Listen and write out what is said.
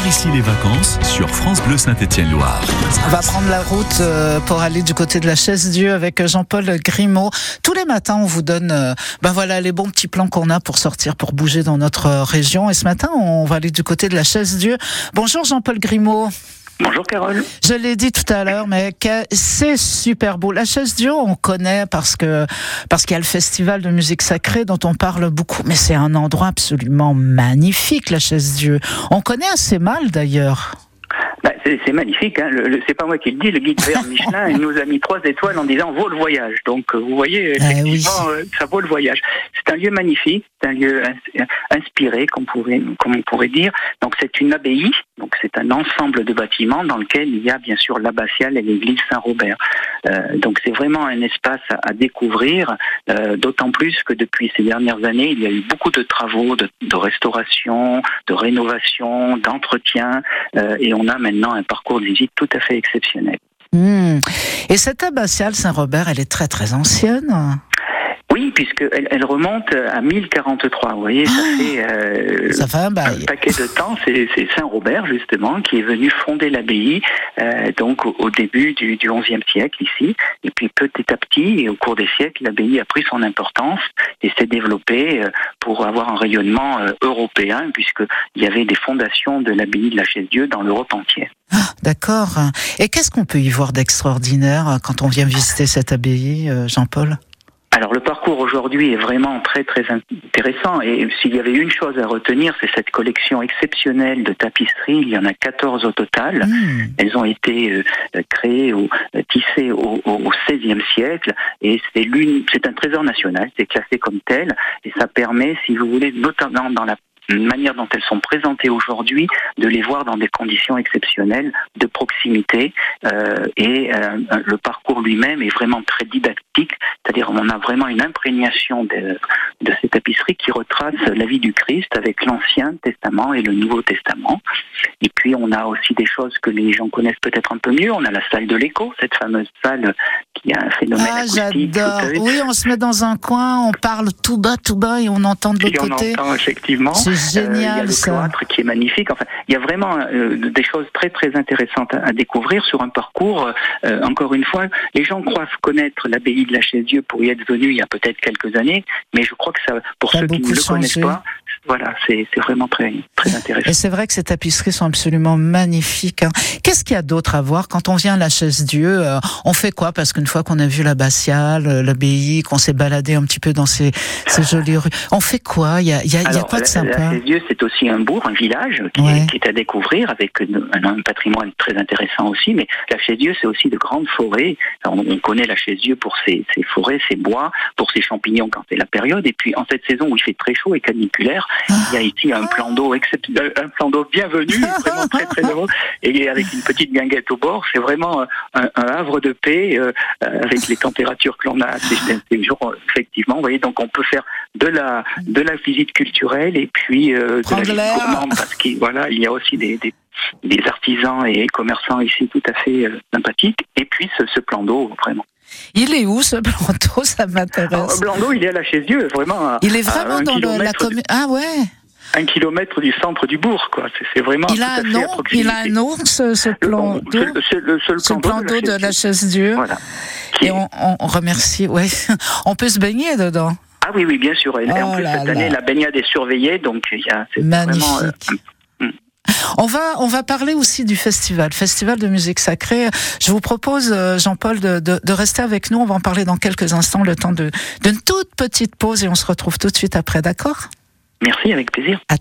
par ici les vacances sur France Bleu Saint-Étienne-Loire. On va prendre la route euh, pour aller du côté de la chaise Dieu avec Jean-Paul Grimaud. Tous les matins, on vous donne euh, ben voilà les bons petits plans qu'on a pour sortir, pour bouger dans notre euh, région. Et ce matin, on va aller du côté de la chaise Dieu. Bonjour Jean-Paul Grimaud. Bonjour Carole. Je l'ai dit tout à l'heure, mais c'est super beau. La chaise Dieu, on connaît parce que parce qu'il y a le festival de musique sacrée dont on parle beaucoup, mais c'est un endroit absolument magnifique, la chaise Dieu. On connaît assez mal d'ailleurs. Bah, c'est magnifique, hein. c'est pas moi qui le dis, le guide vert Michelin il nous a mis trois étoiles en disant vaut le voyage. Donc euh, vous voyez, Ah effectivement, euh, ça vaut le voyage. C'est un lieu magnifique, c'est un lieu inspiré, comme, on pourrait dire. Donc c'est une abbaye, donc c'est un ensemble de bâtiments dans lequel il y a bien sûr l'abbatiale et l'église Saint-Robert. Euh, donc c'est vraiment un espace à, découvrir, euh, d'autant plus que depuis ces dernières années, il y a eu beaucoup de travaux de, restauration, de rénovation, d'entretien, euh, et on a maintenant un parcours de visite tout à fait exceptionnel. Mmh. Et cette abbatiale Saint-Robert, elle est très très ancienne? Oui, puisqu'elle elle remonte à 1043. Vous voyez, ça Ah, fait, euh, Ça fait un paquet de temps. C'est c'est Saint-Robert, justement, qui est venu fonder l'abbaye, euh, donc au, au début du, du XIe siècle ici. Et puis petit à petit, et au cours des siècles, l'abbaye a pris son importance et s'est développée euh, pour avoir un rayonnement euh, européen, puisqu'il y avait des fondations de l'abbaye de la Chaise-Dieu dans l'Europe entière. Ah, D'accord. Et qu'est-ce qu'on peut y voir d'extraordinaire quand on vient visiter cette abbaye, euh, Jean-Paul? Alors le parcours aujourd'hui est vraiment très très intéressant et s'il y avait une chose à retenir, c'est cette collection exceptionnelle de tapisseries. Il y en a 14 au total. Mmh. Elles ont été euh, créées ou euh, tissées au XVIe siècle et c'est l'une, c'est un trésor national, c'est classé comme tel et ça permet, si vous voulez, notamment dans la manière dont elles sont présentées aujourd'hui, de les voir dans des conditions exceptionnelles, de proximité, euh, et euh, le parcours lui-même est vraiment très didactique, c'est-à-dire on a vraiment une imprégnation de, de ces tapisseries qui retrace la vie du Christ avec l'Ancien Testament et le Nouveau Testament. Et puis on a aussi des choses que les gens connaissent peut-être un peu mieux. On a la salle de l'écho, cette fameuse salle qui a un phénomène Ah, acoustique. j'adore. Oui, on se met dans un coin, on parle tout bas, tout bas et on entend de Et l'autre on côté. entend effectivement. C'est Euh, il y a génial le ça. cloître qui est magnifique. Enfin, il y a vraiment euh, des choses très très intéressantes à, à découvrir sur un parcours. euh, encore une fois, les gens croient connaître l'abbaye de la Chaise-Dieu pour y être venus il y a peut-être quelques années, mais je crois que ça, pour Ça ceux qui ne le connaissent pas, voilà, c'est vraiment très très intéressant. Et c'est vrai que ces tapisseries sont absolument magnifiques. hein. Qu'est-ce qu'il y a d'autre à voir? Quand on vient à la chaise Dieu euh, On fait quoi? Parce qu'une fois qu'on a vu l'abbatiale, euh, l'abbaye, qu'on s'est baladé un petit peu dans ces, ces jolies rues, on fait quoi? Il y a, y a, y a quoi de la, sympa? la Chaise-Dieu, c'est aussi un bourg, un village qui, Ouais. est, qui est à découvrir avec un, un patrimoine très intéressant aussi. Mais la Chaise-Dieu, c'est aussi de grandes forêts. Alors, on, on connaît la Chaise-Dieu pour ses, ses forêts, ses bois, pour ses champignons quand c'est la période. Et puis, en cette saison où il fait très chaud et caniculaire, il y a ici un plan d'eau euh, un plan d'eau bienvenu, vraiment très très heureux, et avec une petite guinguette au bord. C'est vraiment un, un havre de paix euh, euh, avec les températures que l'on a ces, ces jours, euh, effectivement. Vous voyez, donc on peut faire de la de la visite culturelle et puis euh, de la visite gourmande parce qu'il voilà, il y a aussi des, des des artisans et commerçants ici tout à fait euh, sympathiques. Et puis ce, ce plan d'eau, vraiment. Il est où ce planteau Ça m'intéresse. plan d'eau, il est à la Chaise-Dieu, vraiment. à- Il est vraiment dans le- la commune. Ah ouais un kilomètre du centre du bourg, quoi. C'est- vraiment Il tout a à un fait à nom? Proximité. Il a un nom, ce, ce plan d'eau le seul Ce plan d'eau de la chaise Dieu. Voilà. Et on, remercie, ouais. On peut se baigner dedans. Ah oui, oui, bien sûr. Et en Oh plus, cette là. année, la baignade est surveillée, donc il y a c'est vraiment. euh. On va, on va parler aussi du festival, festival de musique sacrée. Je vous propose, euh, Jean-Paul, de, de, de rester avec nous. On va en parler dans quelques instants, le temps d'une toute petite pause et on se retrouve tout de suite après, d'accord? Merci, avec plaisir. À tout